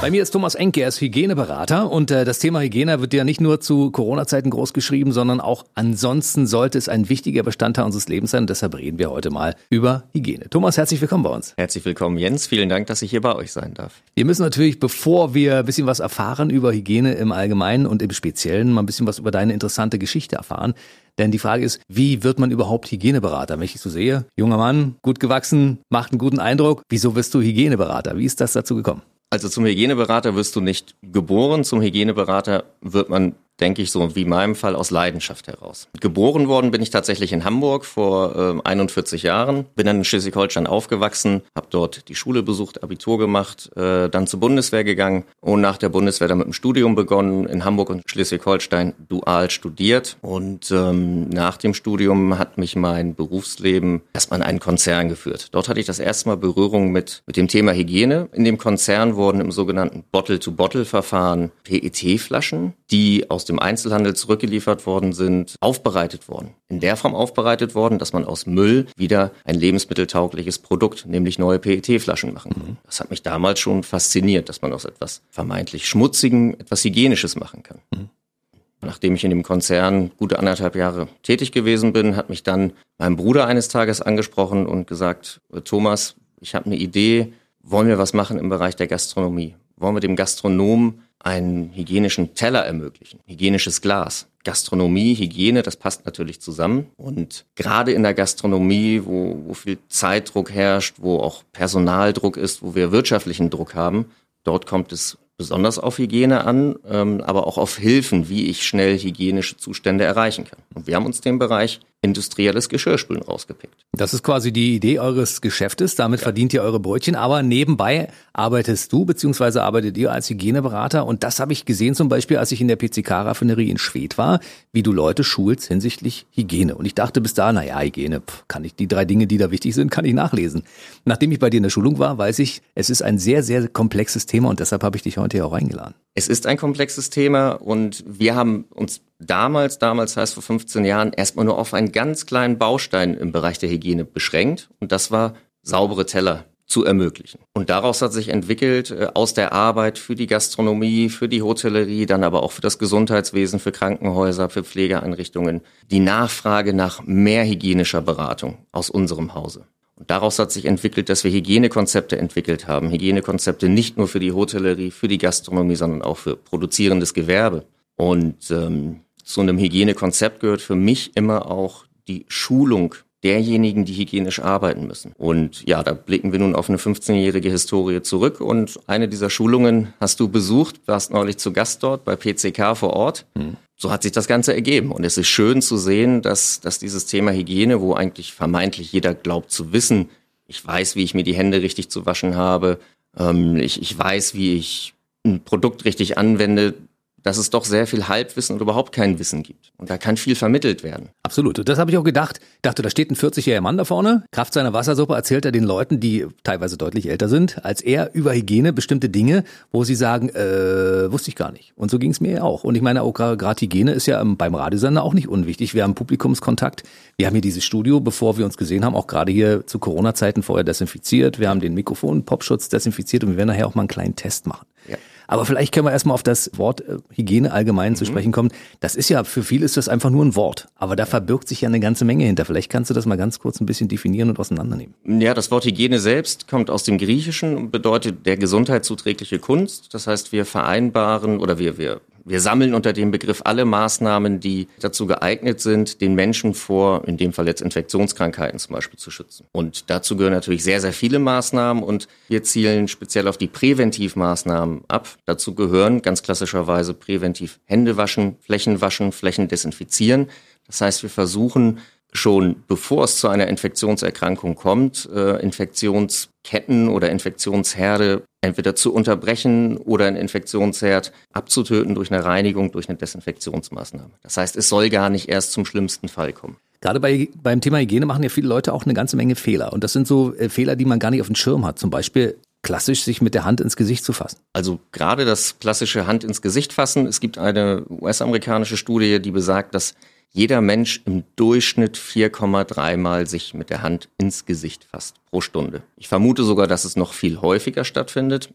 Bei mir ist Thomas Enke, er ist Hygieneberater und äh, das Thema Hygiene wird ja nicht nur zu Corona-Zeiten groß geschrieben, sondern auch ansonsten sollte es ein wichtiger Bestandteil unseres Lebens sein und deshalb reden wir heute mal über Hygiene. Thomas, herzlich willkommen bei uns. Herzlich willkommen, Jens. Vielen Dank, dass ich hier bei euch sein darf. Wir müssen natürlich, bevor wir ein bisschen was erfahren über Hygiene im Allgemeinen und im Speziellen, mal ein bisschen was über deine interessante Geschichte erfahren. Denn die Frage ist, wie wird man überhaupt Hygieneberater? Wenn ich so sehe, junger Mann, gut gewachsen, macht einen guten Eindruck. Wieso wirst du Hygieneberater? Wie ist das dazu gekommen? Also zum Hygieneberater wirst du nicht geboren, zum Hygieneberater wird man denke ich, so wie in meinem Fall aus Leidenschaft heraus. Geboren worden bin ich tatsächlich in Hamburg vor äh, 41 Jahren, bin dann in Schleswig-Holstein aufgewachsen, habe dort die Schule besucht, Abitur gemacht, äh, dann zur Bundeswehr gegangen und nach der Bundeswehr dann mit dem Studium begonnen, in Hamburg und Schleswig-Holstein dual studiert und ähm, nach dem Studium hat mich mein Berufsleben erstmal in einen Konzern geführt. Dort hatte ich das erste Mal Berührung mit, mit dem Thema Hygiene. In dem Konzern wurden im sogenannten Bottle-to-Bottle-Verfahren PET-Flaschen, die aus dem Einzelhandel zurückgeliefert worden sind, aufbereitet worden. In der Form aufbereitet worden, dass man aus Müll wieder ein lebensmitteltaugliches Produkt, nämlich neue PET-Flaschen machen kann. Mhm. Das hat mich damals schon fasziniert, dass man aus etwas vermeintlich Schmutzigen etwas Hygienisches machen kann. Mhm. Nachdem ich in dem Konzern gute anderthalb Jahre tätig gewesen bin, hat mich dann mein Bruder eines Tages angesprochen und gesagt, Thomas, ich habe eine Idee, wollen wir was machen im Bereich der Gastronomie? Wollen wir dem Gastronomen einen hygienischen Teller ermöglichen, hygienisches Glas. Gastronomie, Hygiene, das passt natürlich zusammen. Und gerade in der Gastronomie, wo, wo viel Zeitdruck herrscht, wo auch Personaldruck ist, wo wir wirtschaftlichen Druck haben, dort kommt es besonders auf Hygiene an, ähm, aber auch auf Hilfen, wie ich schnell hygienische Zustände erreichen kann. Und wir haben uns den Bereich industrielles Geschirrspülen rausgepickt. Das ist quasi die Idee eures Geschäftes. Damit ja. verdient ihr eure Brötchen. Aber nebenbei arbeitest du beziehungsweise arbeitet ihr als Hygieneberater. Und das habe ich gesehen zum Beispiel, als ich in der PCK-Raffinerie in Schwedt war, wie du Leute schulst hinsichtlich Hygiene. Und ich dachte bis da, naja, Hygiene, pff, kann ich die drei Dinge, die da wichtig sind, kann ich nachlesen. Nachdem ich bei dir in der Schulung war, weiß ich, es ist ein sehr, sehr komplexes Thema und deshalb habe ich dich heute hier auch eingeladen. Es ist ein komplexes Thema und wir haben uns damals, damals heißt vor 15 Jahren, erstmal nur auf einen ganz kleinen Baustein im Bereich der Hygiene beschränkt und das war saubere Teller zu ermöglichen. Und daraus hat sich entwickelt, äh, aus der Arbeit für die Gastronomie, für die Hotellerie, dann aber auch für das Gesundheitswesen, für Krankenhäuser, für Pflegeeinrichtungen, die Nachfrage nach mehr hygienischer Beratung aus unserem Hause. Und daraus hat sich entwickelt, dass wir Hygienekonzepte entwickelt haben. Hygienekonzepte nicht nur für die Hotellerie, für die Gastronomie, sondern auch für produzierendes Gewerbe. Und ähm, zu einem Hygienekonzept gehört für mich immer auch die Schulung derjenigen, die hygienisch arbeiten müssen. Und ja, da blicken wir nun auf eine 15-jährige Historie zurück. Und eine dieser Schulungen hast du besucht, warst neulich zu Gast dort bei PCK vor Ort. Mhm. So hat sich das Ganze ergeben. Und es ist schön zu sehen, dass, dass dieses Thema Hygiene, wo eigentlich vermeintlich jeder glaubt zu wissen, ich weiß, wie ich mir die Hände richtig zu waschen habe, ähm, ich, ich weiß, wie ich ein Produkt richtig anwende, dass es doch sehr viel Halbwissen und überhaupt kein Wissen gibt. Und da kann viel vermittelt werden. Absolut. Und das habe ich auch gedacht. Dachte, da steht ein 40-jähriger Mann da vorne. Kraft seiner Wassersuppe erzählt er den Leuten, die teilweise deutlich älter sind, als er über Hygiene bestimmte Dinge, wo sie sagen, äh, wusste ich gar nicht. Und so ging es mir auch. Und ich meine, auch gerade Hygiene ist ja beim Radiosender auch nicht unwichtig. Wir haben Publikumskontakt. Wir haben hier dieses Studio, bevor wir uns gesehen haben, auch gerade hier zu Corona-Zeiten vorher desinfiziert. Wir haben den Mikrofon, Popschutz desinfiziert und wir werden nachher auch mal einen kleinen Test machen. Aber vielleicht können wir erstmal auf das Wort äh, Hygiene allgemein mhm. zu sprechen kommen. Das ist ja, für viele ist das einfach nur ein Wort. Aber da verbirgt sich ja eine ganze Menge hinter. Vielleicht kannst du das mal ganz kurz ein bisschen definieren und auseinandernehmen. Ja, das Wort Hygiene selbst kommt aus dem Griechischen und bedeutet der gesundheitszuträgliche Kunst. Das heißt, wir vereinbaren oder wir, wir wir sammeln unter dem Begriff alle Maßnahmen, die dazu geeignet sind, den Menschen vor, in dem Fall jetzt Infektionskrankheiten zum Beispiel, zu schützen. Und dazu gehören natürlich sehr, sehr viele Maßnahmen und wir zielen speziell auf die Präventivmaßnahmen ab. Dazu gehören ganz klassischerweise präventiv Hände waschen, Flächen waschen, Flächen desinfizieren. Das heißt, wir versuchen schon bevor es zu einer Infektionserkrankung kommt, äh, Infektionsketten oder Infektionsherde entweder zu unterbrechen oder einen Infektionsherd abzutöten durch eine Reinigung, durch eine Desinfektionsmaßnahme. Das heißt, es soll gar nicht erst zum schlimmsten Fall kommen. Gerade bei, beim Thema Hygiene machen ja viele Leute auch eine ganze Menge Fehler. Und das sind so äh, Fehler, die man gar nicht auf dem Schirm hat. Zum Beispiel klassisch sich mit der Hand ins Gesicht zu fassen. Also gerade das klassische Hand ins Gesicht fassen. Es gibt eine US-amerikanische Studie, die besagt, dass jeder Mensch im Durchschnitt 4,3 Mal sich mit der Hand ins Gesicht fasst pro Stunde. Ich vermute sogar, dass es noch viel häufiger stattfindet.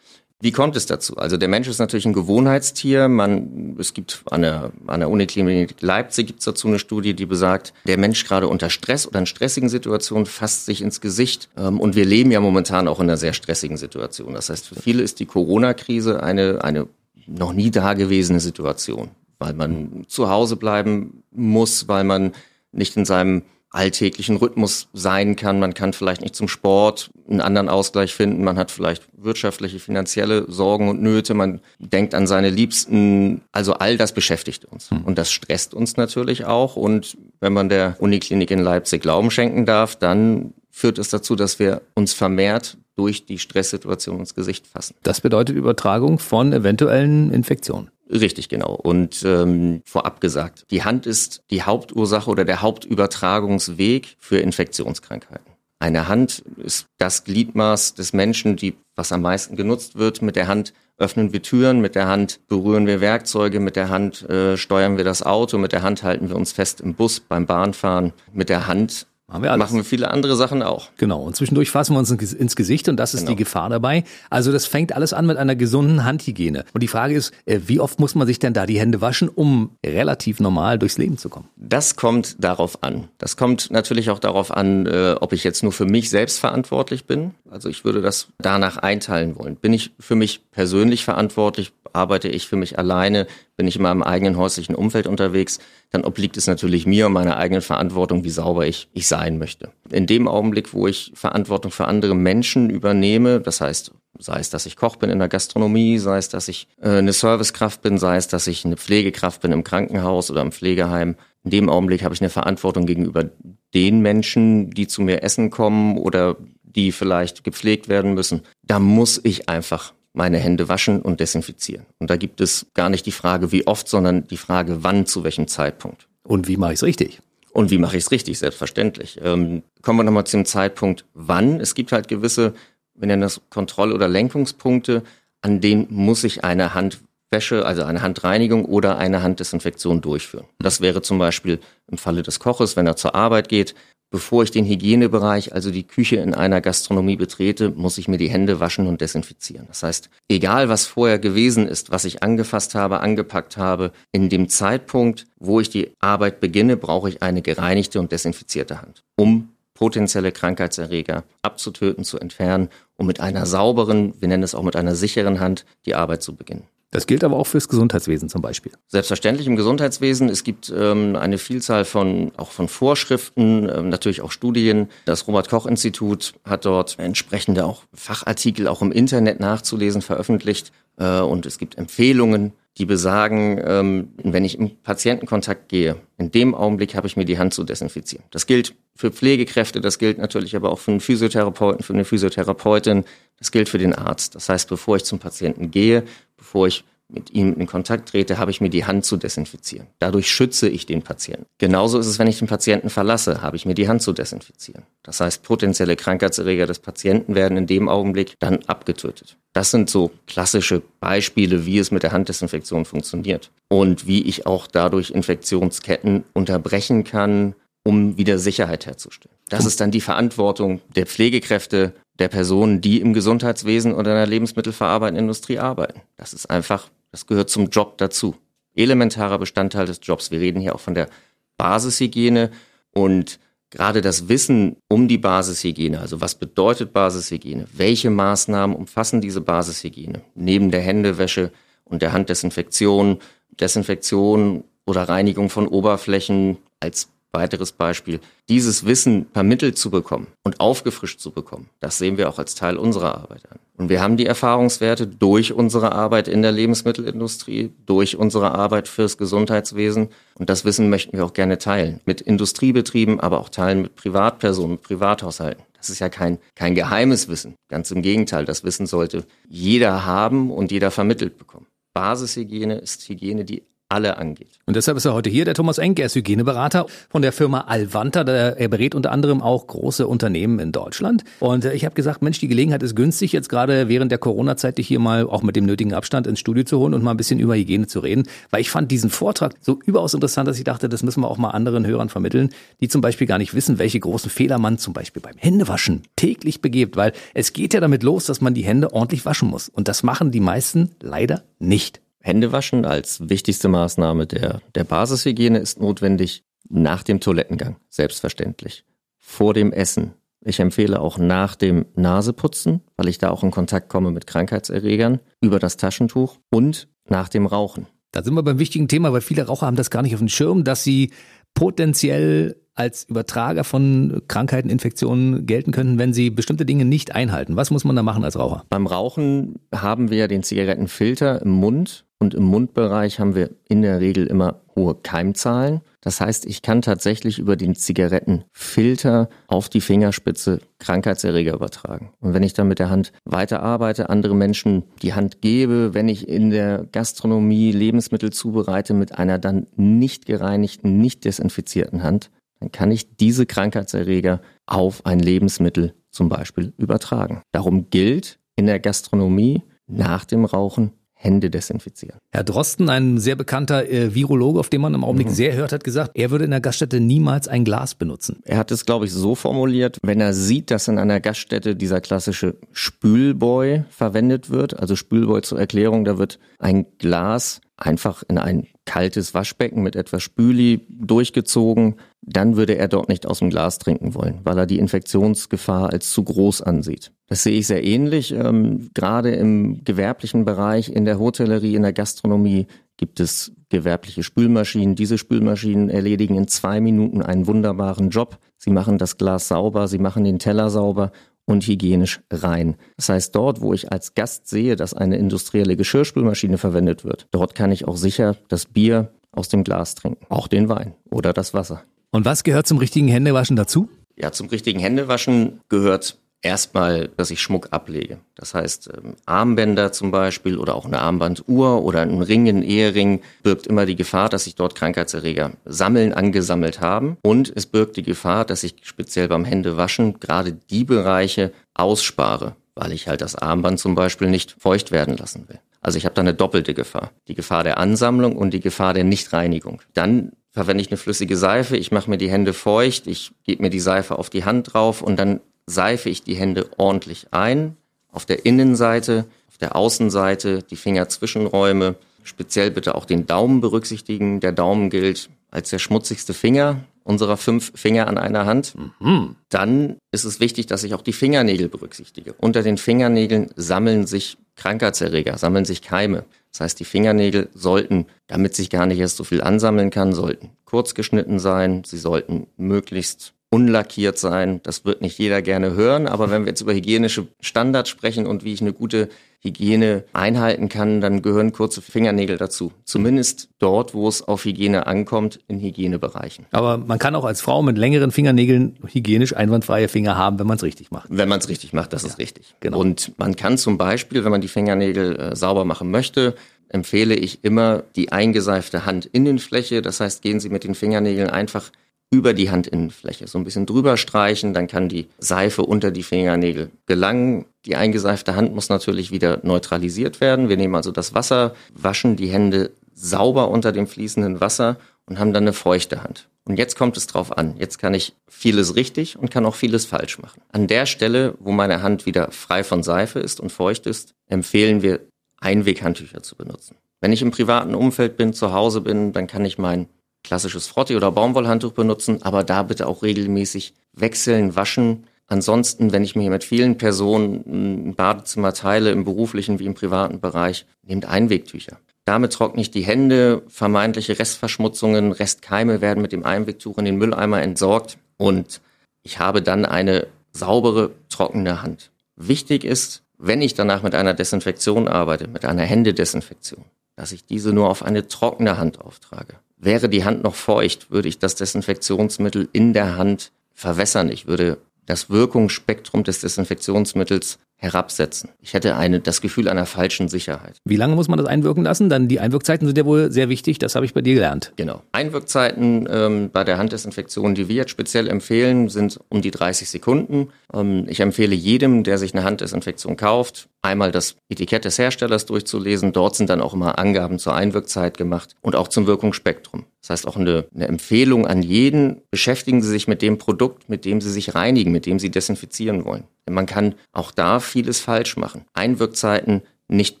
Wie kommt es dazu? Also der Mensch ist natürlich ein Gewohnheitstier. Man, es gibt an der, an der Uniklinik Leipzig gibt es dazu eine Studie, die besagt, der Mensch gerade unter Stress oder in stressigen Situationen fasst sich ins Gesicht. Ähm, und wir leben ja momentan auch in einer sehr stressigen Situation. Das heißt, für viele ist die Corona-Krise eine, eine noch nie dagewesene Situation, weil man zu Hause bleiben muss, weil man nicht in seinem alltäglichen Rhythmus sein kann. Man kann vielleicht nicht zum Sport einen anderen Ausgleich finden. Man hat vielleicht wirtschaftliche, finanzielle Sorgen und Nöte. Man denkt an seine Liebsten. Also all das beschäftigt uns. Hm. Und das stresst uns natürlich auch. Und wenn man der Uniklinik in Leipzig Glauben schenken darf, dann führt es dazu, dass wir uns vermehrt durch die Stresssituation ins Gesicht fassen. Das bedeutet Übertragung von eventuellen Infektionen. Richtig, genau. Und ähm, vorab gesagt, die Hand ist die Hauptursache oder der Hauptübertragungsweg für Infektionskrankheiten. Eine Hand ist das Gliedmaß des Menschen, die was am meisten genutzt wird. Mit der Hand öffnen wir Türen, mit der Hand berühren wir Werkzeuge, mit der Hand äh, steuern wir das Auto, mit der Hand halten wir uns fest im Bus, beim Bahnfahren. Mit der Hand Machen wir, alles. Machen wir viele andere Sachen auch. Genau. Und zwischendurch fassen wir uns ins Gesicht und das ist genau. die Gefahr dabei. Also das fängt alles an mit einer gesunden Handhygiene. Und die Frage ist, äh, wie oft muss man sich denn da die Hände waschen, um relativ normal durchs Leben zu kommen? Das kommt darauf an. Das kommt natürlich auch darauf an, äh, ob ich jetzt nur für mich selbst verantwortlich bin. Also ich würde das danach einteilen wollen. Bin ich für mich persönlich verantwortlich? Arbeite ich für mich alleine? Bin ich in meinem eigenen häuslichen Umfeld unterwegs? Dann obliegt es natürlich mir und meiner eigenen Verantwortung, wie sauber ich, ich sein möchte. In dem Augenblick, wo ich Verantwortung für andere Menschen übernehme, das heißt, sei es, dass ich Koch bin in der Gastronomie, sei es, dass ich äh, eine Servicekraft bin, sei es, dass ich eine Pflegekraft bin im Krankenhaus oder im Pflegeheim, in dem Augenblick habe ich eine Verantwortung gegenüber den Menschen, die zu mir essen kommen oder die vielleicht gepflegt werden müssen. Da muss ich einfach meine Hände waschen und desinfizieren. Und da gibt es gar nicht die Frage, wie oft, sondern die Frage, wann, zu welchem Zeitpunkt. Und wie mache ich es richtig? Und wie mache ich es richtig? Selbstverständlich. Ähm, kommen wir nochmal zum Zeitpunkt, wann. Es gibt halt gewisse, wir nennen das Kontroll- oder Lenkungspunkte, an denen muss ich eine Handwäsche, also eine Handreinigung oder eine Handdesinfektion durchführen. Das wäre zum Beispiel im Falle des Koches, wenn er zur Arbeit geht, Bevor ich den Hygienebereich, also die Küche in einer Gastronomie betrete, muss ich mir die Hände waschen und desinfizieren. Das heißt, egal was vorher gewesen ist, was ich angefasst habe, angepackt habe, in dem Zeitpunkt, wo ich die Arbeit beginne, brauche ich eine gereinigte und desinfizierte Hand, um potenzielle Krankheitserreger abzutöten, zu entfernen, um mit einer sauberen, wir nennen es auch mit einer sicheren Hand, die Arbeit zu beginnen. Das gilt aber auch fürs Gesundheitswesen zum Beispiel. Selbstverständlich im Gesundheitswesen. Es gibt ähm, eine Vielzahl von auch von Vorschriften, ähm, natürlich auch Studien. Das Robert Koch Institut hat dort entsprechende auch Fachartikel auch im Internet nachzulesen veröffentlicht äh, und es gibt Empfehlungen die besagen, ähm, wenn ich im Patientenkontakt gehe, in dem Augenblick habe ich mir die Hand zu desinfizieren. Das gilt für Pflegekräfte, das gilt natürlich aber auch für einen Physiotherapeuten, für eine Physiotherapeutin, das gilt für den Arzt. Das heißt, bevor ich zum Patienten gehe, bevor ich mit ihm in Kontakt trete, habe ich mir die Hand zu desinfizieren. Dadurch schütze ich den Patienten. Genauso ist es, wenn ich den Patienten verlasse, habe ich mir die Hand zu desinfizieren. Das heißt, potenzielle Krankheitserreger des Patienten werden in dem Augenblick dann abgetötet. Das sind so klassische Beispiele, wie es mit der Handdesinfektion funktioniert und wie ich auch dadurch Infektionsketten unterbrechen kann, um wieder Sicherheit herzustellen. Das ist dann die Verantwortung der Pflegekräfte, der Personen, die im Gesundheitswesen oder in der lebensmittelverarbeitenden Industrie arbeiten. Das ist einfach, das gehört zum Job dazu. Elementarer Bestandteil des Jobs. Wir reden hier auch von der Basishygiene und gerade das Wissen um die Basishygiene, also was bedeutet Basishygiene, welche Maßnahmen umfassen diese Basishygiene, neben der Händewäsche und der Handdesinfektion, Desinfektion oder Reinigung von Oberflächen als weiteres Beispiel, dieses Wissen vermittelt zu bekommen und aufgefrischt zu bekommen, das sehen wir auch als Teil unserer Arbeit an. Und wir haben die Erfahrungswerte durch unsere Arbeit in der Lebensmittelindustrie, durch unsere Arbeit fürs Gesundheitswesen. Und das Wissen möchten wir auch gerne teilen. Mit Industriebetrieben, aber auch teilen mit Privatpersonen, mit Privathaushalten. Das ist ja kein, kein geheimes Wissen. Ganz im Gegenteil, das Wissen sollte jeder haben und jeder vermittelt bekommen. Basishygiene ist Hygiene, die alle angeht. Und deshalb ist er heute hier, der Thomas Enk, er ist Hygieneberater von der Firma Alvanta. Er berät unter anderem auch große Unternehmen in Deutschland. Und äh, ich habe gesagt, Mensch, die Gelegenheit ist günstig, jetzt gerade während der Corona-Zeit dich hier mal auch mit dem nötigen Abstand ins Studio zu holen und mal ein bisschen über Hygiene zu reden. Weil ich fand diesen Vortrag so überaus interessant, dass ich dachte, das müssen wir auch mal anderen Hörern vermitteln, die zum Beispiel gar nicht wissen, welche großen Fehler man zum Beispiel beim Händewaschen täglich begebt. Weil es geht ja damit los, dass man die Hände ordentlich waschen muss. Und das machen die meisten leider nicht. Händewaschen als wichtigste Maßnahme der, der Basishygiene ist notwendig nach dem Toilettengang, selbstverständlich. Vor dem Essen. Ich empfehle auch nach dem Naseputzen, weil ich da auch in Kontakt komme mit Krankheitserregern, über das Taschentuch und nach dem Rauchen. Da sind wir beim wichtigen Thema, weil viele Raucher haben das gar nicht auf dem Schirm, dass sie potenziell als Übertrager von Krankheiten, Infektionen gelten könnten, wenn sie bestimmte Dinge nicht einhalten. Was muss man da machen als Raucher? Beim Rauchen haben wir den Zigarettenfilter im Mund und im Mundbereich haben wir in der Regel immer hohe Keimzahlen. Das heißt, ich kann tatsächlich über den Zigarettenfilter auf die Fingerspitze Krankheitserreger übertragen. Und wenn ich dann mit der Hand weiterarbeite, andere Menschen die Hand gebe, wenn ich in der Gastronomie Lebensmittel zubereite mit einer dann nicht gereinigten, nicht desinfizierten Hand, dann kann ich diese Krankheitserreger auf ein Lebensmittel zum Beispiel übertragen. Darum gilt in der Gastronomie nach dem Rauchen Hände desinfizieren. Herr Drosten, ein sehr bekannter äh, Virologe, auf den man im Augenblick mhm. sehr hört, hat gesagt, er würde in der Gaststätte niemals ein Glas benutzen. Er hat es, glaube ich, so formuliert, wenn er sieht, dass in einer Gaststätte dieser klassische Spülboy verwendet wird, also Spülboy zur Erklärung, da wird ein Glas einfach in ein kaltes Waschbecken mit etwas Spüli durchgezogen, dann würde er dort nicht aus dem Glas trinken wollen, weil er die Infektionsgefahr als zu groß ansieht. Das sehe ich sehr ähnlich. Ähm, gerade im gewerblichen Bereich, in der Hotellerie, in der Gastronomie gibt es gewerbliche Spülmaschinen. Diese Spülmaschinen erledigen in zwei Minuten einen wunderbaren Job. Sie machen das Glas sauber, sie machen den Teller sauber und hygienisch rein. Das heißt, dort, wo ich als Gast sehe, dass eine industrielle Geschirrspülmaschine verwendet wird, dort kann ich auch sicher das Bier aus dem Glas trinken, auch den Wein oder das Wasser. Und was gehört zum richtigen Händewaschen dazu? Ja, zum richtigen Händewaschen gehört erstmal, dass ich Schmuck ablege. Das heißt, ähm, Armbänder zum Beispiel oder auch eine Armbanduhr oder ein Ring, ein Ehering birgt immer die Gefahr, dass sich dort Krankheitserreger sammeln, angesammelt haben. Und es birgt die Gefahr, dass ich speziell beim Händewaschen gerade die Bereiche ausspare, weil ich halt das Armband zum Beispiel nicht feucht werden lassen will. Also ich habe da eine doppelte Gefahr. Die Gefahr der Ansammlung und die Gefahr der Nichtreinigung. Dann verwende ich eine flüssige Seife, ich mache mir die Hände feucht, ich gebe mir die Seife auf die Hand drauf und dann seife ich die Hände ordentlich ein. Auf der Innenseite, auf der Außenseite, die Fingerzwischenräume. Speziell bitte auch den Daumen berücksichtigen. Der Daumen gilt als der schmutzigste Finger unserer fünf Finger an einer Hand. Mhm. Dann ist es wichtig, dass ich auch die Fingernägel berücksichtige. Unter den Fingernägeln sammeln sich Krankheitserreger, sammeln sich Keime. Das heißt, die Fingernägel sollten, damit sich gar nicht erst so viel ansammeln kann, sollten kurz geschnitten sein. Sie sollten möglichst unlackiert sein. Das wird nicht jeder gerne hören, aber wenn wir jetzt über hygienische Standards sprechen und wie ich eine gute Hygiene einhalten kann, dann gehören kurze Fingernägel dazu. Zumindest dort, wo es auf Hygiene ankommt, in Hygienebereichen. Aber man kann auch als Frau mit längeren Fingernägeln hygienisch einwandfreie Finger haben, wenn man es richtig macht. Wenn man es richtig macht, das ja, ist richtig. Genau. Und man kann zum Beispiel, wenn man die Fingernägel äh, sauber machen möchte, empfehle ich immer die eingeseifte Handinnenfläche. Das heißt, gehen Sie mit den Fingernägeln einfach über die Handinnenfläche, so ein bisschen drüber streichen, dann kann die Seife unter die Fingernägel gelangen. Die eingeseifte Hand muss natürlich wieder neutralisiert werden. Wir nehmen also das Wasser, waschen die Hände sauber unter dem fließenden Wasser und haben dann eine feuchte Hand. Und jetzt kommt es drauf an. Jetzt kann ich vieles richtig und kann auch vieles falsch machen. An der Stelle, wo meine Hand wieder frei von Seife ist und feucht ist, empfehlen wir Einweghandtücher zu benutzen. Wenn ich im privaten Umfeld bin, zu Hause bin, dann kann ich mein klassisches Frotti- oder Baumwollhandtuch benutzen, aber da bitte auch regelmäßig wechseln, waschen. Ansonsten, wenn ich mir mit vielen Personen ein Badezimmer teile, im beruflichen wie im privaten Bereich, nehmt Einwegtücher. Damit trockne ich die Hände, vermeintliche Restverschmutzungen, Restkeime werden mit dem Einwegtuch in den Mülleimer entsorgt und ich habe dann eine saubere, trockene Hand. Wichtig ist, wenn ich danach mit einer Desinfektion arbeite, mit einer Händedesinfektion, dass ich diese nur auf eine trockene Hand auftrage. Wäre die Hand noch feucht, würde ich das Desinfektionsmittel in der Hand verwässern. Ich würde das Wirkungsspektrum des Desinfektionsmittels herabsetzen. Ich hätte eine, das Gefühl einer falschen Sicherheit. Wie lange muss man das einwirken lassen? Dann die Einwirkzeiten sind ja wohl sehr wichtig, das habe ich bei dir gelernt. Genau. Einwirkzeiten ähm, bei der Handdesinfektion, die wir jetzt speziell empfehlen, sind um die 30 Sekunden. Ähm, ich empfehle jedem, der sich eine Handdesinfektion kauft, einmal das Etikett des Herstellers durchzulesen. Dort sind dann auch immer Angaben zur Einwirkzeit gemacht und auch zum Wirkungsspektrum. Das heißt auch eine, eine Empfehlung an jeden, beschäftigen Sie sich mit dem Produkt, mit dem Sie sich reinigen, mit dem Sie desinfizieren wollen. Denn man kann auch da vieles falsch machen. Einwirkzeiten nicht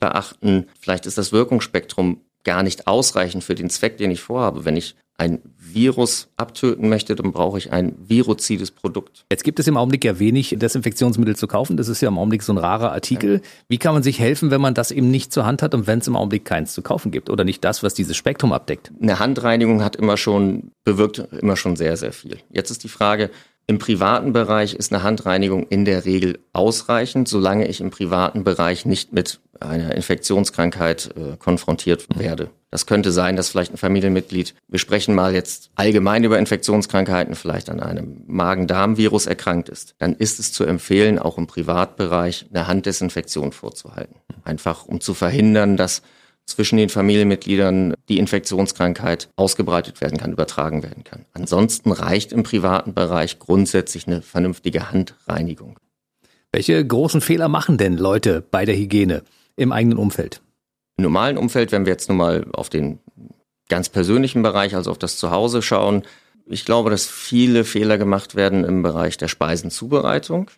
beachten. Vielleicht ist das Wirkungsspektrum gar nicht ausreichend für den Zweck, den ich vorhabe. Wenn ich ein Virus abtöten möchte, dann brauche ich ein viruzides Produkt. Jetzt gibt es im Augenblick ja wenig Desinfektionsmittel zu kaufen. Das ist ja im Augenblick so ein rarer Artikel. Wie kann man sich helfen, wenn man das eben nicht zur Hand hat und wenn es im Augenblick keins zu kaufen gibt oder nicht das, was dieses Spektrum abdeckt? Eine Handreinigung hat immer schon, bewirkt immer schon sehr, sehr viel. Jetzt ist die Frage, im privaten Bereich ist eine Handreinigung in der Regel ausreichend, solange ich im privaten Bereich nicht mit einer Infektionskrankheit äh, konfrontiert werde. Das könnte sein, dass vielleicht ein Familienmitglied, wir sprechen mal jetzt allgemein über Infektionskrankheiten, vielleicht an einem Magen-Darm-Virus erkrankt ist. Dann ist es zu empfehlen, auch im Privatbereich eine Handdesinfektion vorzuhalten. Einfach um zu verhindern, dass zwischen den Familienmitgliedern die Infektionskrankheit ausgebreitet werden kann, übertragen werden kann. Ansonsten reicht im privaten Bereich grundsätzlich eine vernünftige Handreinigung. Welche großen Fehler machen denn Leute bei der Hygiene im eigenen Umfeld? Im normalen Umfeld, wenn wir jetzt nur mal auf den ganz persönlichen Bereich, also auf das Zuhause schauen, ich glaube, dass viele Fehler gemacht werden im Bereich der Speisenzubereitung.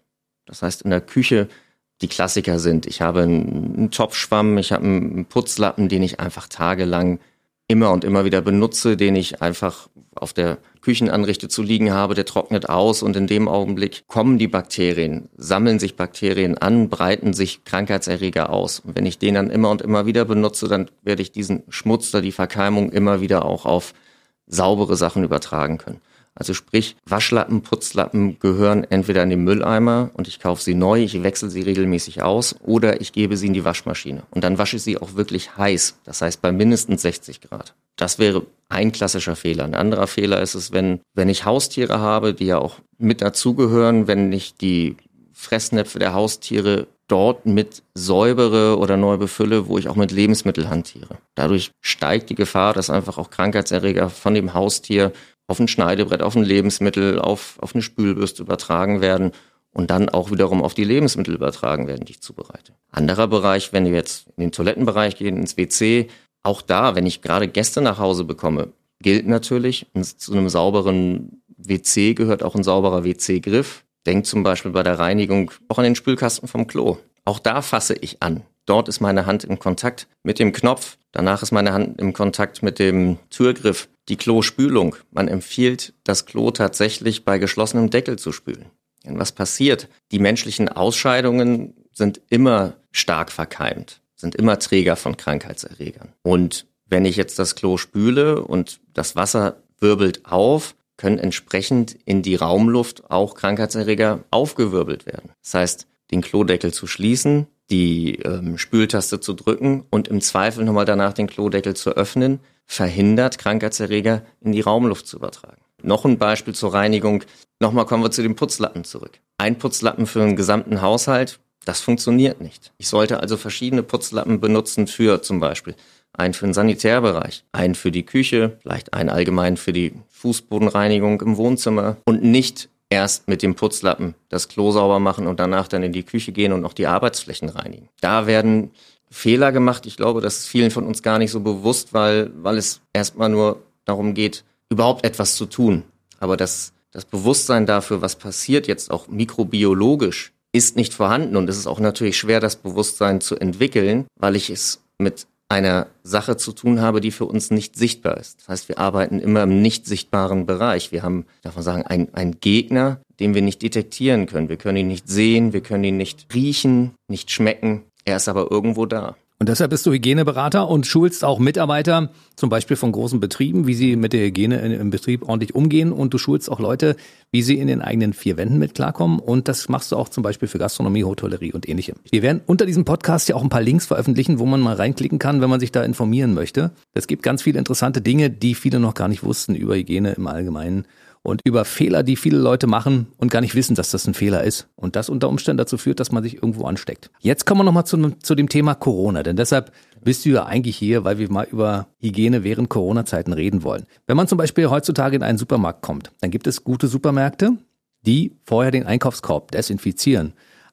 Das heißt, in der Küche die Klassiker sind. Ich habe einen Topfschwamm, ich habe einen Putzlappen, den ich einfach tagelang immer und immer wieder benutze, den ich einfach auf der Küchenanrichte zu liegen habe, der trocknet aus und in dem Augenblick kommen die Bakterien, sammeln sich Bakterien an, breiten sich Krankheitserreger aus. Und wenn ich den dann immer und immer wieder benutze, dann werde ich diesen Schmutz oder die Verkeimung immer wieder auch auf saubere Sachen übertragen können. Also sprich, Waschlappen, Putzlappen gehören entweder in den Mülleimer und ich kaufe sie neu, ich wechsle sie regelmäßig aus oder ich gebe sie in die Waschmaschine. Und dann wasche ich sie auch wirklich heiß, das heißt bei mindestens 60 Grad. Das wäre ein klassischer Fehler. Ein anderer Fehler ist es, wenn, wenn ich Haustiere habe, die ja auch mit dazugehören, wenn ich die Fressnäpfe der Haustiere dort mit säubere oder neu befülle, wo ich auch mit Lebensmittel hantiere. Dadurch steigt die Gefahr, dass einfach auch Krankheitserreger von dem Haustier auf ein Schneidebrett, auf ein Lebensmittel, auf, auf eine Spülbürste übertragen werden und dann auch wiederum auf die Lebensmittel übertragen werden, die ich zubereite. Anderer Bereich, wenn wir jetzt in den Toilettenbereich gehen, ins WC, auch da, wenn ich gerade Gäste nach Hause bekomme, gilt natürlich, zu einem sauberen WC gehört auch ein sauberer WC-Griff. Denkt zum Beispiel bei der Reinigung auch an den Spülkasten vom Klo. Auch da fasse ich an. Dort ist meine Hand im Kontakt mit dem Knopf. Danach ist meine Hand im Kontakt mit dem Türgriff. Die Klospülung. Man empfiehlt, das Klo tatsächlich bei geschlossenem Deckel zu spülen. Denn was passiert? Die menschlichen Ausscheidungen sind immer stark verkeimt, sind immer Träger von Krankheitserregern. Und wenn ich jetzt das Klo spüle und das Wasser wirbelt auf, können entsprechend in die Raumluft auch Krankheitserreger aufgewirbelt werden. Das heißt, den Klodeckel zu schließen, die ähm, Spültaste zu drücken und im Zweifel nochmal danach den Klodeckel zu öffnen, verhindert, Krankheitserreger in die Raumluft zu übertragen. Noch ein Beispiel zur Reinigung. Nochmal kommen wir zu den Putzlappen zurück. Ein Putzlappen für einen gesamten Haushalt, das funktioniert nicht. Ich sollte also verschiedene Putzlappen benutzen für zum Beispiel einen für den Sanitärbereich, einen für die Küche, vielleicht einen allgemein für die Fußbodenreinigung im Wohnzimmer und nicht erst mit dem Putzlappen das Klo sauber machen und danach dann in die Küche gehen und noch die Arbeitsflächen reinigen. Da werden Fehler gemacht. Ich glaube, das ist vielen von uns gar nicht so bewusst, weil, weil es erstmal nur darum geht, überhaupt etwas zu tun. Aber das, das Bewusstsein dafür, was passiert jetzt auch mikrobiologisch, ist nicht vorhanden. Und es ist auch natürlich schwer, das Bewusstsein zu entwickeln, weil ich es mit einer Sache zu tun habe, die für uns nicht sichtbar ist. Das heißt, wir arbeiten immer im nicht sichtbaren Bereich. Wir haben, darf man sagen, einen Gegner, den wir nicht detektieren können. Wir können ihn nicht sehen, wir können ihn nicht riechen, nicht schmecken. Er ist aber irgendwo da. Und deshalb bist du Hygieneberater und schulst auch Mitarbeiter, zum Beispiel von großen Betrieben, wie sie mit der Hygiene im Betrieb ordentlich umgehen. Und du schulst auch Leute, wie sie in den eigenen vier Wänden mit klarkommen. Und das machst du auch zum Beispiel für Gastronomie, Hotellerie und ähnlichem. Wir werden unter diesem Podcast ja auch ein paar Links veröffentlichen, wo man mal reinklicken kann, wenn man sich da informieren möchte. Es gibt ganz viele interessante Dinge, die viele noch gar nicht wussten über Hygiene im Allgemeinen und über Fehler, die viele Leute machen und gar nicht wissen, dass das ein Fehler ist. Und das unter Umständen dazu führt, dass man sich irgendwo ansteckt. Jetzt kommen wir nochmal zu, zu dem Thema Corona, denn deshalb bist du ja eigentlich hier, weil wir mal über Hygiene während Corona-Zeiten reden wollen. Wenn man zum Beispiel heutzutage in einen Supermarkt kommt, dann gibt es gute Supermärkte, die vorher den Einkaufskorb desinfizieren.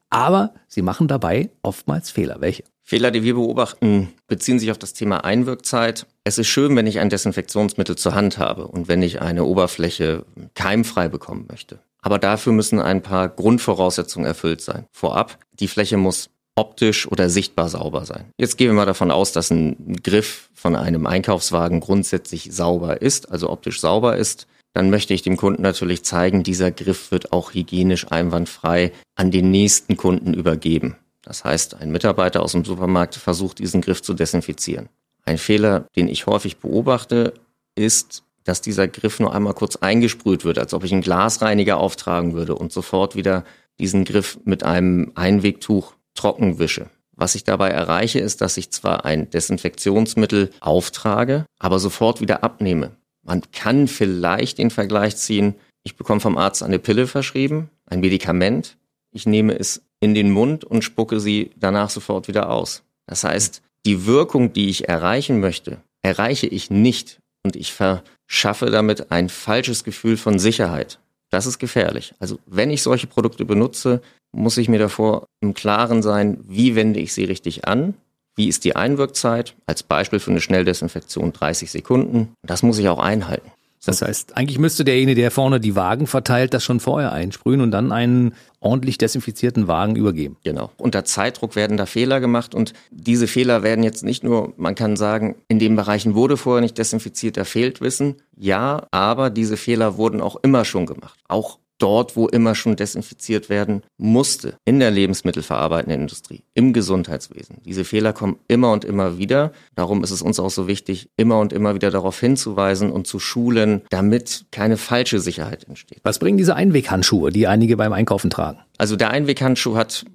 Aber sie machen dabei oftmals Fehler. Welche? Fehler, die wir beobachten, beziehen sich auf das Thema Einwirkzeit. Es ist schön, wenn ich ein Desinfektionsmittel zur Hand habe und wenn ich eine Oberfläche keimfrei bekommen möchte. Aber dafür müssen ein paar Grundvoraussetzungen erfüllt sein. Vorab, die Fläche muss optisch oder sichtbar sauber sein. Jetzt gehen wir mal davon aus, dass ein Griff von einem Einkaufswagen grundsätzlich sauber ist, also optisch sauber ist. Dann möchte ich dem Kunden natürlich zeigen, dieser Griff wird auch hygienisch einwandfrei an den nächsten Kunden übergeben. Das heißt, ein Mitarbeiter aus dem Supermarkt versucht, diesen Griff zu desinfizieren. Ein Fehler, den ich häufig beobachte, ist, dass dieser Griff nur einmal kurz eingesprüht wird, als ob ich einen Glasreiniger auftragen würde und sofort wieder diesen Griff mit einem Einwegtuch trocken wische. Was ich dabei erreiche, ist, dass ich zwar ein Desinfektionsmittel auftrage, aber sofort wieder abnehme. Man kann vielleicht den Vergleich ziehen, ich bekomme vom Arzt eine Pille verschrieben, ein Medikament, ich nehme es in den Mund und spucke sie danach sofort wieder aus. Das heißt, die Wirkung, die ich erreichen möchte, erreiche ich nicht und ich verschaffe damit ein falsches Gefühl von Sicherheit. Das ist gefährlich. Also wenn ich solche Produkte benutze, muss ich mir davor im Klaren sein, wie wende ich sie richtig an, wie ist die Einwirkzeit, als Beispiel für eine Schnelldesinfektion 30 Sekunden. Das muss ich auch einhalten. Das heißt, eigentlich müsste derjenige, der vorne die Wagen verteilt, das schon vorher einsprühen und dann einen ordentlich desinfizierten Wagen übergeben. Genau. Unter Zeitdruck werden da Fehler gemacht und diese Fehler werden jetzt nicht nur, man kann sagen, in den Bereichen wurde vorher nicht desinfiziert, da fehlt Wissen. Ja, aber diese Fehler wurden auch immer schon gemacht. Auch dort, wo immer schon desinfiziert werden musste, in der lebensmittelverarbeitenden Industrie, im Gesundheitswesen. Diese Fehler kommen immer und immer wieder. Darum ist es uns auch so wichtig, immer und immer wieder darauf hinzuweisen und zu schulen, damit keine falsche Sicherheit entsteht. Was bringen diese Einweghandschuhe, die einige beim Einkaufen tragen? Also der Einweghandschuh hat,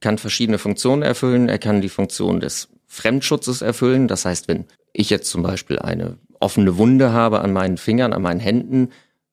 kann verschiedene Funktionen erfüllen. Er kann die Funktion des Fremdschutzes erfüllen. Das heißt, wenn ich jetzt zum Beispiel eine offene Wunde habe an meinen Fingern, an meinen Händen,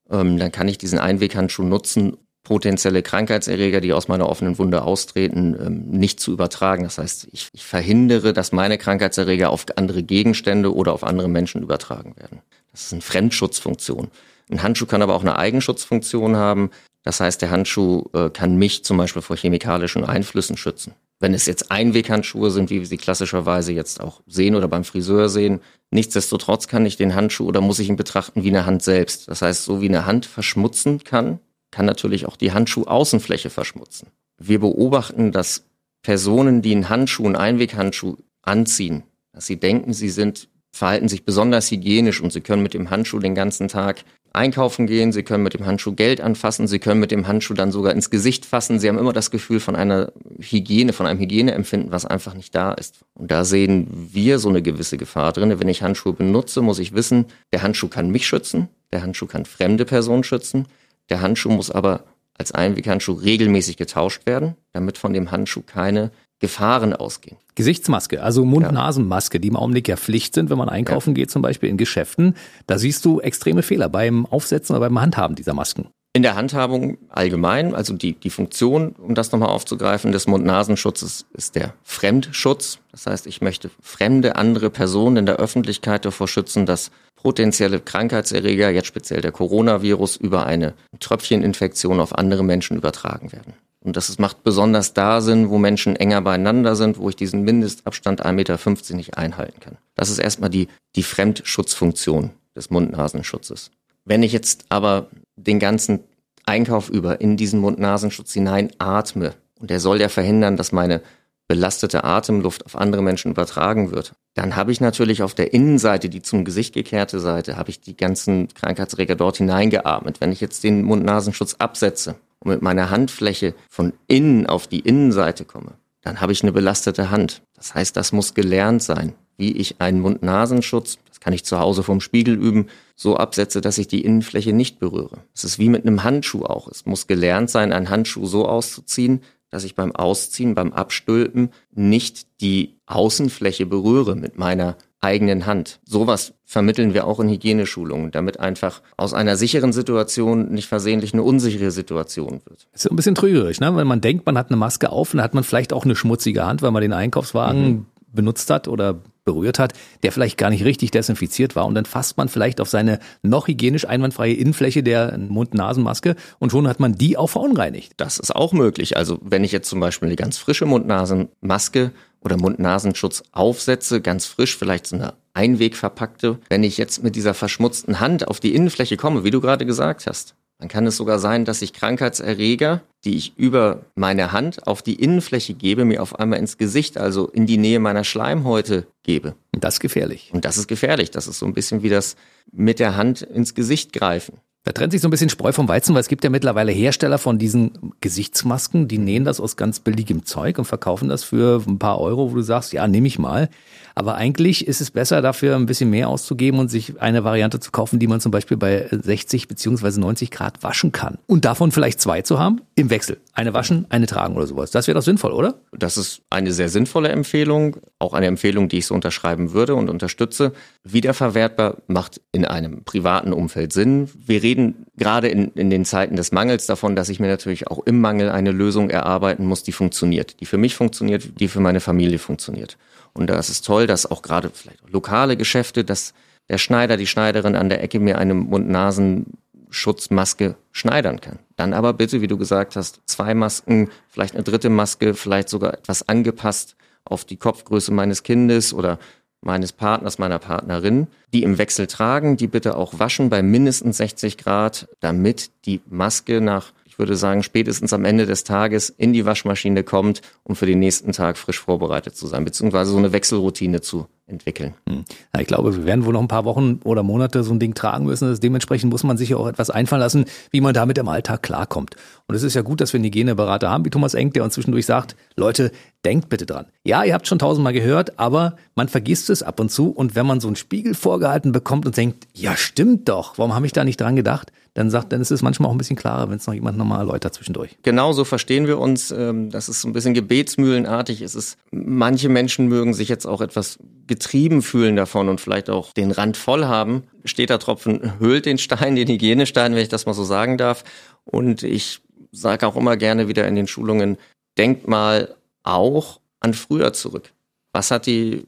dann kann ich diesen Einweghandschuh nutzen, potenzielle Krankheitserreger, die aus meiner offenen Wunde austreten, ähm, nicht zu übertragen. Das heißt, ich, ich verhindere, dass meine Krankheitserreger auf andere Gegenstände oder auf andere Menschen übertragen werden. Das ist eine Fremdschutzfunktion. Ein Handschuh kann aber auch eine Eigenschutzfunktion haben. Das heißt, der Handschuh äh, kann mich zum Beispiel vor chemikalischen Einflüssen schützen. Wenn es jetzt Einweghandschuhe sind, wie wir sie klassischerweise jetzt auch sehen oder beim Friseur sehen, nichtsdestotrotz kann ich den Handschuh oder muss ich ihn betrachten wie eine Hand selbst. Das heißt, so wie eine Hand verschmutzen kann, kann natürlich auch die Handschuhaußenfläche verschmutzen. Wir beobachten, dass Personen, die einen Handschuh, einen Einweghandschuh anziehen, dass sie denken, sie sind, verhalten sich besonders hygienisch und sie können mit dem Handschuh den ganzen Tag einkaufen gehen, Sie können mit dem Handschuh Geld anfassen, Sie können mit dem Handschuh dann sogar ins Gesicht fassen. Sie haben immer das Gefühl von einer Hygiene, von einem Hygieneempfinden, was einfach nicht da ist. Und da sehen wir so eine gewisse Gefahr drin. Wenn ich Handschuhe benutze, muss ich wissen, der Handschuh kann mich schützen, der Handschuh kann fremde Personen schützen, der Handschuh muss aber als Einweghandschuh regelmäßig getauscht werden, damit von dem Handschuh keine Gefahren ausgehen. Gesichtsmaske, also Mund-Nasen-Maske, die im Augenblick ja Pflicht sind, wenn man einkaufen ja. geht, zum Beispiel in Geschäften. Da siehst du extreme Fehler beim Aufsetzen oder beim Handhaben dieser Masken. In der Handhabung allgemein, also die, die Funktion, um das nochmal aufzugreifen, des Mund-Nasenschutzes ist der Fremdschutz. Das heißt, ich möchte fremde, andere Personen in der Öffentlichkeit davor schützen, dass potenzielle Krankheitserreger, jetzt speziell der Coronavirus, über eine Tröpfcheninfektion auf andere Menschen übertragen werden. Und das macht besonders da Sinn, wo Menschen enger beieinander sind, wo ich diesen Mindestabstand 1,50 Meter nicht einhalten kann. Das ist erstmal die, die Fremdschutzfunktion des Mund-Nasenschutzes. Wenn ich jetzt aber den ganzen Einkauf über in diesen Mund-Nasenschutz hinein atme, und der soll ja verhindern, dass meine belastete Atemluft auf andere Menschen übertragen wird, dann habe ich natürlich auf der Innenseite, die zum Gesicht gekehrte Seite, habe ich die ganzen Krankheitserreger dort hineingeatmet. Wenn ich jetzt den Mund-Nasenschutz absetze und mit meiner Handfläche von innen auf die Innenseite komme, dann habe ich eine belastete Hand. Das heißt, das muss gelernt sein, wie ich einen Mund-Nasenschutz, das kann ich zu Hause vom Spiegel üben, so absetze, dass ich die Innenfläche nicht berühre. Es ist wie mit einem Handschuh auch. Es muss gelernt sein, einen Handschuh so auszuziehen, dass ich beim Ausziehen, beim Abstülpen nicht die Außenfläche berühre mit meiner eigenen Hand. Sowas vermitteln wir auch in Hygieneschulungen, damit einfach aus einer sicheren Situation nicht versehentlich eine unsichere Situation wird. Das ist ein bisschen trügerisch, ne? Wenn man denkt, man hat eine Maske auf, dann hat man vielleicht auch eine schmutzige Hand, weil man den Einkaufswagen mhm. benutzt hat oder berührt hat, der vielleicht gar nicht richtig desinfiziert war und dann fasst man vielleicht auf seine noch hygienisch einwandfreie Innenfläche der Mund-Nasen-Maske und schon hat man die auch verunreinigt. Das ist auch möglich. Also wenn ich jetzt zum Beispiel eine ganz frische Mund-Nasen-Maske oder Mund-Nasenschutz aufsetze, ganz frisch, vielleicht so eine Einwegverpackte, wenn ich jetzt mit dieser verschmutzten Hand auf die Innenfläche komme, wie du gerade gesagt hast, dann kann es sogar sein, dass ich Krankheitserreger, die ich über meine Hand auf die Innenfläche gebe, mir auf einmal ins Gesicht, also in die Nähe meiner Schleimhäute gebe. Das ist gefährlich. Und das ist gefährlich. Das ist so ein bisschen wie das mit der Hand ins Gesicht greifen. Da trennt sich so ein bisschen Spreu vom Weizen, weil es gibt ja mittlerweile Hersteller von diesen Gesichtsmasken, die nähen das aus ganz billigem Zeug und verkaufen das für ein paar Euro, wo du sagst, ja, nehme ich mal. Aber eigentlich ist es besser, dafür ein bisschen mehr auszugeben und sich eine Variante zu kaufen, die man zum Beispiel bei 60 beziehungsweise 90 Grad waschen kann. Und davon vielleicht zwei zu haben im Wechsel. Eine waschen, eine tragen oder sowas. Das wäre doch sinnvoll, oder? Das ist eine sehr sinnvolle Empfehlung. Auch eine Empfehlung, die ich so unterschreiben würde und unterstütze. Wiederverwertbar macht in einem privaten Umfeld Sinn. Wir reden gerade in, in den Zeiten des Mangels davon, dass ich mir natürlich auch im Mangel eine Lösung erarbeiten muss, die funktioniert. Die für mich funktioniert, die für meine Familie funktioniert. Und da ist toll, dass auch gerade vielleicht lokale Geschäfte, dass der Schneider, die Schneiderin an der Ecke mir eine Mund-Nasen-Schutzmaske schneidern kann. Dann aber bitte, wie du gesagt hast, zwei Masken, vielleicht eine dritte Maske, vielleicht sogar etwas angepasst auf die Kopfgröße meines Kindes oder meines Partners, meiner Partnerin, die im Wechsel tragen, die bitte auch waschen bei mindestens 60 Grad, damit die Maske nach würde sagen, spätestens am Ende des Tages in die Waschmaschine kommt, um für den nächsten Tag frisch vorbereitet zu sein, beziehungsweise so eine Wechselroutine zu entwickeln. Hm. Ja, ich glaube, wir werden wohl noch ein paar Wochen oder Monate so ein Ding tragen müssen. Also dementsprechend muss man sich ja auch etwas einfallen lassen, wie man damit im Alltag klarkommt. Und es ist ja gut, dass wir einen Hygieneberater haben, wie Thomas Enk, der uns zwischendurch sagt, Leute, denkt bitte dran. Ja, ihr habt schon tausendmal gehört, aber man vergisst es ab und zu. Und wenn man so einen Spiegel vorgehalten bekommt und denkt, ja, stimmt doch, warum habe ich da nicht dran gedacht? Dann sagt, dann ist es manchmal auch ein bisschen klarer, wenn es noch jemand nochmal erläutert zwischendurch. Genau so verstehen wir uns. Ähm, das ist ein bisschen gebetsmühlenartig. Es ist, manche Menschen mögen sich jetzt auch etwas getrieben fühlen davon und vielleicht auch den Rand voll haben. Steter Tropfen höhlt den Stein, den Hygienestein, wenn ich das mal so sagen darf. Und ich sage auch immer gerne wieder in den Schulungen, denkt mal auch an früher zurück. Was hat die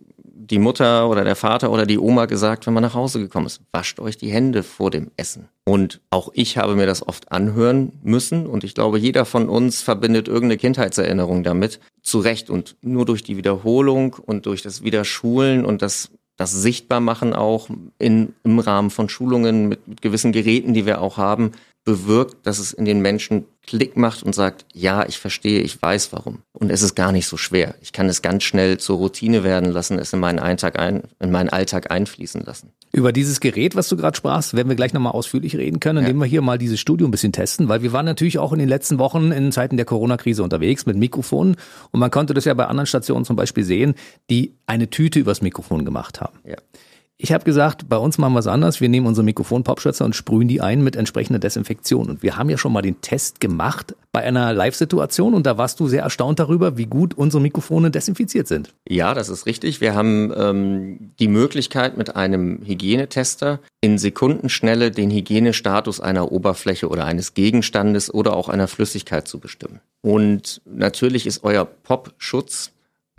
die Mutter oder der Vater oder die Oma gesagt, wenn man nach Hause gekommen ist. Wascht euch die Hände vor dem Essen. Und auch ich habe mir das oft anhören müssen und ich glaube, jeder von uns verbindet irgendeine Kindheitserinnerung damit. Zu Recht und nur durch die Wiederholung und durch das Wiederschulen und das das Sichtbarmachen auch in, im Rahmen von Schulungen mit, mit gewissen Geräten, die wir auch haben, bewirkt, dass es in den Menschen Klick macht und sagt, ja, ich verstehe, ich weiß warum. Und es ist gar nicht so schwer. Ich kann es ganz schnell zur Routine werden lassen, es in meinen Alltag, ein, in meinen Alltag einfließen lassen. Über dieses Gerät, was du gerade sprachst, werden wir gleich nochmal ausführlich reden können, indem ja. wir hier mal dieses Studio ein bisschen testen, weil wir waren natürlich auch in den letzten Wochen in Zeiten der Corona-Krise unterwegs mit Mikrofonen und man konnte das ja bei anderen Stationen zum Beispiel sehen, die eine Tüte übers Mikrofon gemacht haben. Ja. Ich habe gesagt, bei uns machen wir es anders. Wir nehmen unsere Mikrofon-Popschützer und sprühen die ein mit entsprechender Desinfektion. Und wir haben ja schon mal den Test gemacht bei einer Live-Situation und da warst du sehr erstaunt darüber, wie gut unsere Mikrofone desinfiziert sind. Ja, das ist richtig. Wir haben ähm, die Möglichkeit, mit einem Hygienetester in Sekundenschnelle den Hygienestatus einer Oberfläche oder eines Gegenstandes oder auch einer Flüssigkeit zu bestimmen. Und natürlich ist euer Popschutz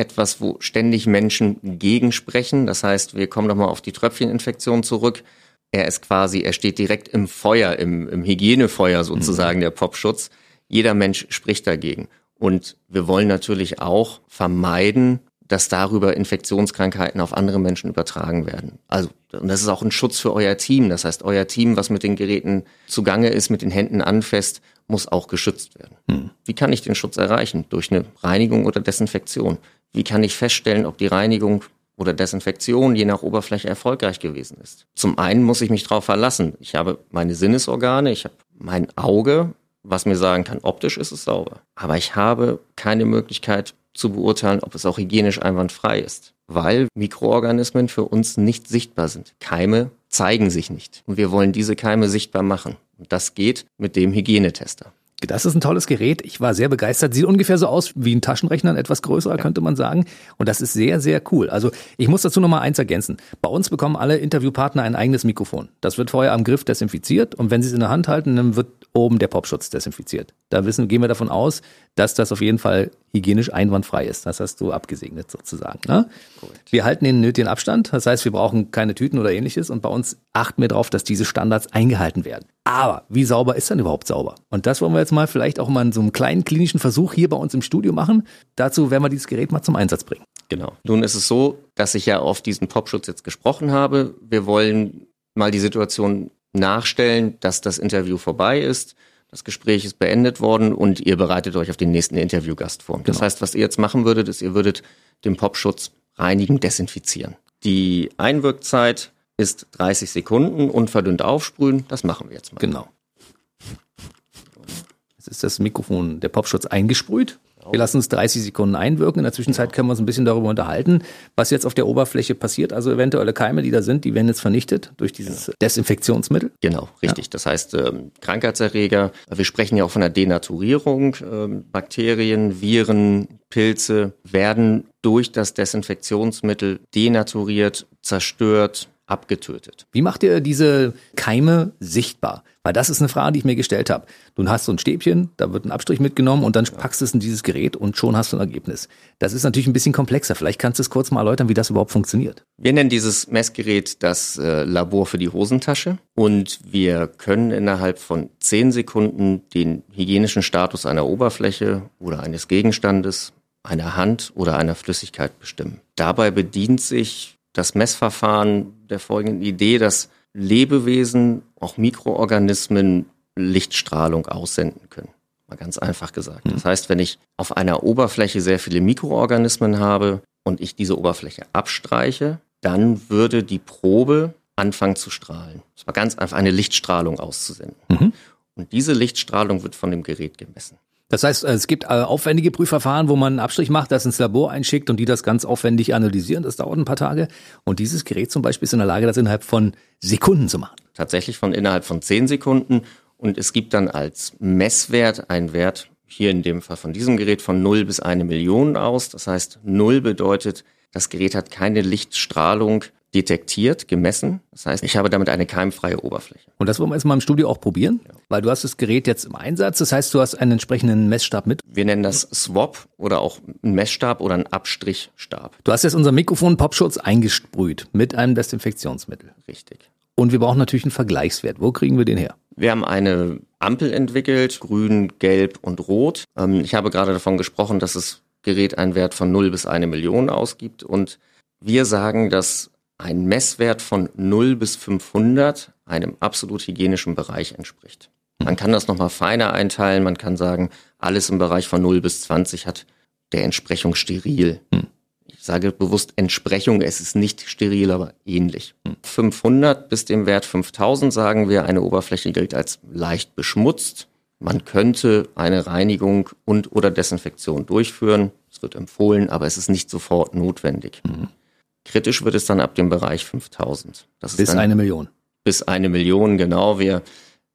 etwas, wo ständig Menschen gegensprechen. Das heißt, wir kommen nochmal auf die Tröpfcheninfektion zurück. Er ist quasi, er steht direkt im Feuer, im, im Hygienefeuer sozusagen, mhm. der Popschutz. Jeder Mensch spricht dagegen. Und wir wollen natürlich auch vermeiden, dass darüber Infektionskrankheiten auf andere Menschen übertragen werden. Also, und das ist auch ein Schutz für euer Team. Das heißt, euer Team, was mit den Geräten zugange ist, mit den Händen anfasst, muss auch geschützt werden. Hm. Wie kann ich den Schutz erreichen? Durch eine Reinigung oder Desinfektion. Wie kann ich feststellen, ob die Reinigung oder Desinfektion je nach Oberfläche erfolgreich gewesen ist? Zum einen muss ich mich darauf verlassen. Ich habe meine Sinnesorgane, ich habe mein Auge, was mir sagen kann, optisch ist es sauber. Aber ich habe keine Möglichkeit zu beurteilen, ob es auch hygienisch einwandfrei ist, weil Mikroorganismen für uns nicht sichtbar sind. Keime zeigen sich nicht. Und wir wollen diese Keime sichtbar machen. Und das geht mit dem Hygienetester. Das ist ein tolles Gerät. Ich war sehr begeistert. Sieht ungefähr so aus wie ein Taschenrechner, etwas größer, könnte man sagen. Und das ist sehr, sehr cool. Also ich muss dazu noch mal eins ergänzen. Bei uns bekommen alle Interviewpartner ein eigenes Mikrofon. Das wird vorher am Griff desinfiziert und wenn sie es in der Hand halten, dann wird oben der Popschutz desinfiziert. Da wissen, gehen wir davon aus, dass das auf jeden Fall hygienisch einwandfrei ist. Das hast du abgesegnet sozusagen. Ne? Wir halten den nötigen Abstand. Das heißt, wir brauchen keine Tüten oder ähnliches. Und bei uns achten wir darauf, dass diese Standards eingehalten werden. Aber wie sauber ist dann überhaupt sauber? Und das wollen wir jetzt mal vielleicht auch mal in so einem kleinen klinischen Versuch hier bei uns im Studio machen. Dazu werden wir dieses Gerät mal zum Einsatz bringen. Genau. Nun ist es so, dass ich ja auf diesen Popschutz jetzt gesprochen habe. Wir wollen mal die Situation nachstellen, dass das Interview vorbei ist. Das Gespräch ist beendet worden und ihr bereitet euch auf den nächsten Interviewgast vor. Das Genau. heißt, was ihr jetzt machen würdet, ist, ihr würdet den Popschutz reinigen, desinfizieren. Die Einwirkzeit ist 30 Sekunden, unverdünnt aufsprühen. Das machen wir jetzt mal. Genau. Jetzt ist das Mikrofon, der Popschutz eingesprüht. Wir lassen uns 30 Sekunden einwirken. In der Zwischenzeit können wir uns ein bisschen darüber unterhalten, was jetzt auf der Oberfläche passiert. Also eventuelle Keime, die da sind, die werden jetzt vernichtet durch dieses Desinfektionsmittel. Genau, richtig. Das heißt, ähm, Krankheitserreger, wir sprechen ja auch von der Denaturierung. Ähm, Bakterien, Viren, Pilze werden durch das Desinfektionsmittel denaturiert, zerstört, abgetötet. Wie macht ihr diese Keime sichtbar? Weil das ist eine Frage, die ich mir gestellt habe. Du hast so ein Stäbchen, da wird ein Abstrich mitgenommen und dann packst du es in dieses Gerät und schon hast du ein Ergebnis. Das ist natürlich ein bisschen komplexer. Vielleicht kannst du es kurz mal erläutern, wie das überhaupt funktioniert. Wir nennen dieses Messgerät das äh, Labor für die Hosentasche und wir können innerhalb von 10 Sekunden den hygienischen Status einer Oberfläche oder eines Gegenstandes, einer Hand oder einer Flüssigkeit bestimmen. Dabei bedient sich das Messverfahren der folgenden Idee, dass Lebewesen, auch Mikroorganismen Lichtstrahlung aussenden können. Mal ganz einfach gesagt. Das heißt, wenn ich auf einer Oberfläche sehr viele Mikroorganismen habe und ich diese Oberfläche abstreiche, dann würde die Probe anfangen zu strahlen. Es war ganz einfach eine Lichtstrahlung auszusenden. Und diese Lichtstrahlung wird von dem Gerät gemessen. Das heißt, es gibt äh, aufwendige Prüfverfahren, wo man einen Abstrich macht, das ins Labor einschickt und die das ganz aufwendig analysieren. Das dauert ein paar Tage. Und dieses Gerät zum Beispiel ist in der Lage, das innerhalb von Sekunden zu machen. tatsächlich von innerhalb von 10 Sekunden. Und es gibt dann als Messwert einen Wert, hier in dem Fall von diesem Gerät, von 0 bis eine Million aus. Das heißt, 0 bedeutet, das Gerät hat keine Lichtstrahlung detektiert, gemessen. Das heißt, ich habe damit eine keimfreie Oberfläche. Und das wollen wir jetzt mal im Studio auch probieren, weil du hast das Gerät jetzt im Einsatz. Das heißt, du hast einen entsprechenden Messstab mit. Wir nennen das Swap oder auch einen Messstab oder einen Abstrichstab. Du hast jetzt unser Mikrofon Popschutz eingesprüht mit einem Desinfektionsmittel. Richtig. Und wir brauchen natürlich einen Vergleichswert. Wo kriegen wir den her? Wir haben eine Ampel entwickelt, grün, gelb und rot. Ähm, ich habe gerade davon gesprochen, dass das Gerät einen Wert von 0 bis eine Million ausgibt. Und wir sagen, dass ein Messwert von 0 bis 500 einem absolut hygienischen Bereich entspricht. Man kann das nochmal feiner einteilen. Man kann sagen, alles im Bereich von 0 bis 20 hat der Entsprechung steril. Ich sage bewusst Entsprechung, es ist nicht steril, aber ähnlich. 500 bis dem Wert 5000 sagen wir, eine Oberfläche gilt als leicht beschmutzt. Man könnte eine Reinigung und oder Desinfektion durchführen. Es wird empfohlen, aber es ist nicht sofort notwendig. Kritisch wird es dann ab dem Bereich 5000. Das Bis dann eine Million. bis eine Million, genau. Wir,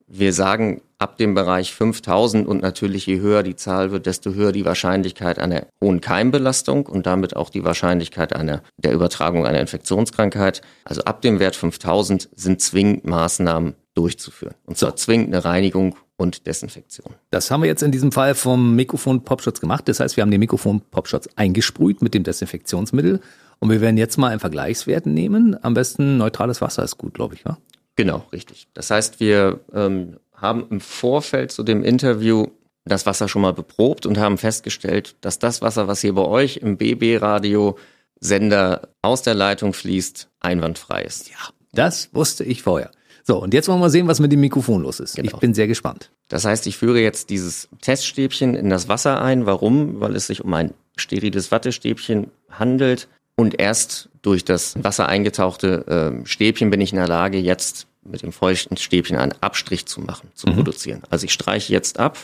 wir sagen ab dem Bereich 5000 und natürlich je höher die Zahl wird, desto höher die Wahrscheinlichkeit einer hohen Keimbelastung und damit auch die Wahrscheinlichkeit einer, der Übertragung einer Infektionskrankheit. Also ab dem Wert 5000 sind zwingend Maßnahmen durchzuführen. Und zwar zwingend eine Reinigung und Desinfektion. Das haben wir jetzt in diesem Fall vom Mikrofon Popschutz gemacht. Das heißt, wir haben den Mikrofon Popschutz eingesprüht mit dem Desinfektionsmittel. Und wir werden jetzt mal einen Vergleichswert nehmen. Am besten neutrales Wasser ist gut, glaube ich, wa? Genau, richtig. Das heißt, wir ähm, haben im Vorfeld zu dem Interview das Wasser schon mal beprobt und haben festgestellt, dass das Wasser, was hier bei euch im BB-Radio-Sender aus der Leitung fließt, einwandfrei ist. Ja. Das wusste ich vorher. So, und jetzt wollen wir sehen, was mit dem Mikrofon los ist. Genau. Ich bin sehr gespannt. Das heißt, ich führe jetzt dieses Teststäbchen in das Wasser ein. Warum? Weil es sich um ein steriles Wattestäbchen handelt. Und erst durch das Wasser eingetauchte ähm, Stäbchen bin ich in der Lage, jetzt mit dem feuchten Stäbchen einen Abstrich zu machen, zu produzieren. Also ich streiche jetzt ab.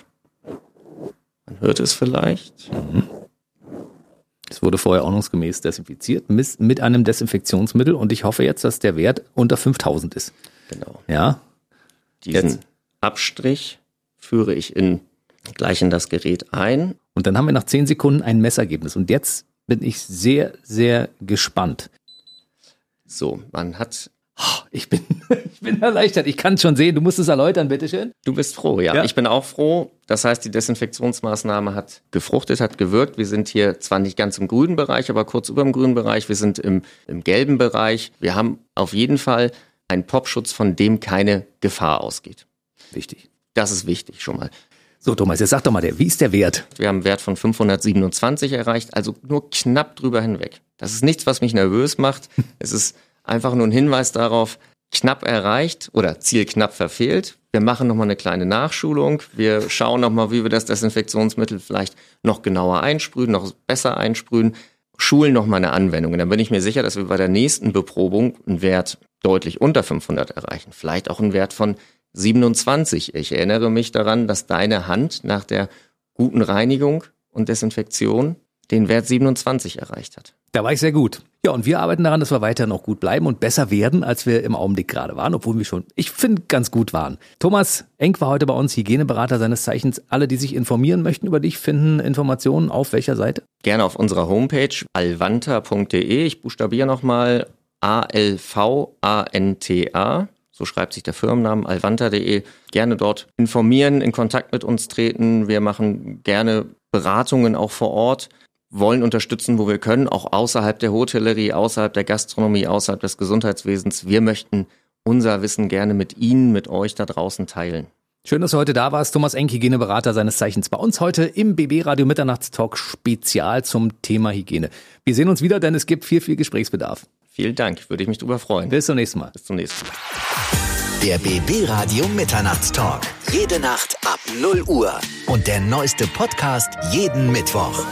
Man hört es vielleicht. Es wurde vorher ordnungsgemäß desinfiziert mit einem Desinfektionsmittel und ich hoffe jetzt, dass der Wert unter 5000 ist. Genau. Ja, Diesen Jetzt. Abstrich führe ich in gleich in das Gerät ein. Und dann haben wir nach zehn Sekunden ein Messergebnis. Und jetzt bin ich sehr, sehr gespannt. So, man hat Oh, ich bin, ich bin erleichtert. Ich kann es schon sehen. Du musst es erläutern, bitteschön. Du bist froh, ja. ja. Ich bin auch froh. Das heißt, die Desinfektionsmaßnahme hat gefruchtet, hat gewirkt. Wir sind hier zwar nicht ganz im grünen Bereich, aber kurz über dem grünen Bereich. Wir sind im, im gelben Bereich. Wir haben auf jeden Fall einen Popschutz, von dem keine Gefahr ausgeht. Wichtig. Das ist wichtig schon mal. So, Thomas, jetzt sag doch mal, wie ist der Wert? Wir haben einen Wert von 527 erreicht, also nur knapp drüber hinweg. Das ist nichts, was mich nervös macht. es ist Einfach nur ein Hinweis darauf, knapp erreicht oder Ziel knapp verfehlt. Wir machen nochmal eine kleine Nachschulung. Wir schauen nochmal, wie wir das Desinfektionsmittel vielleicht noch genauer einsprühen, noch besser einsprühen, schulen nochmal eine Anwendung. Und dann bin ich mir sicher, dass wir bei der nächsten Beprobung einen Wert deutlich unter 500 erreichen. Vielleicht auch einen Wert von 27. Ich erinnere mich daran, dass deine Hand nach der guten Reinigung und Desinfektion den Wert 27 erreicht hat. Da war ich sehr gut. Ja, und wir arbeiten daran, dass wir weiter noch gut bleiben und besser werden, als wir im Augenblick gerade waren, obwohl wir schon, ich finde, ganz gut waren. Thomas Enk war heute bei uns, Hygieneberater seines Zeichens. Alle, die sich informieren möchten über dich, finden Informationen auf welcher Seite? Gerne auf unserer Homepage alvanta.de. Ich buchstabiere nochmal A-L-V-A-N-T-A. So schreibt sich der Firmennamen alvanta.de. Gerne dort informieren, in Kontakt mit uns treten. Wir machen gerne Beratungen auch vor Ort wollen unterstützen, wo wir können, auch außerhalb der Hotellerie, außerhalb der Gastronomie, außerhalb des Gesundheitswesens. Wir möchten unser Wissen gerne mit Ihnen, mit euch da draußen teilen. Schön, dass du heute da warst. Thomas Enk, Hygieneberater seines Zeichens bei uns heute im BB Radio Mitternachtstalk Spezial zum Thema Hygiene. Wir sehen uns wieder, denn es gibt viel, viel Gesprächsbedarf. Vielen Dank, würde ich mich drüber freuen. Bis zum nächsten Mal. Bis zum nächsten Mal. Der BB Radio Mitternachtstalk. Jede Nacht ab 0 Uhr. Und der neueste Podcast jeden Mittwoch.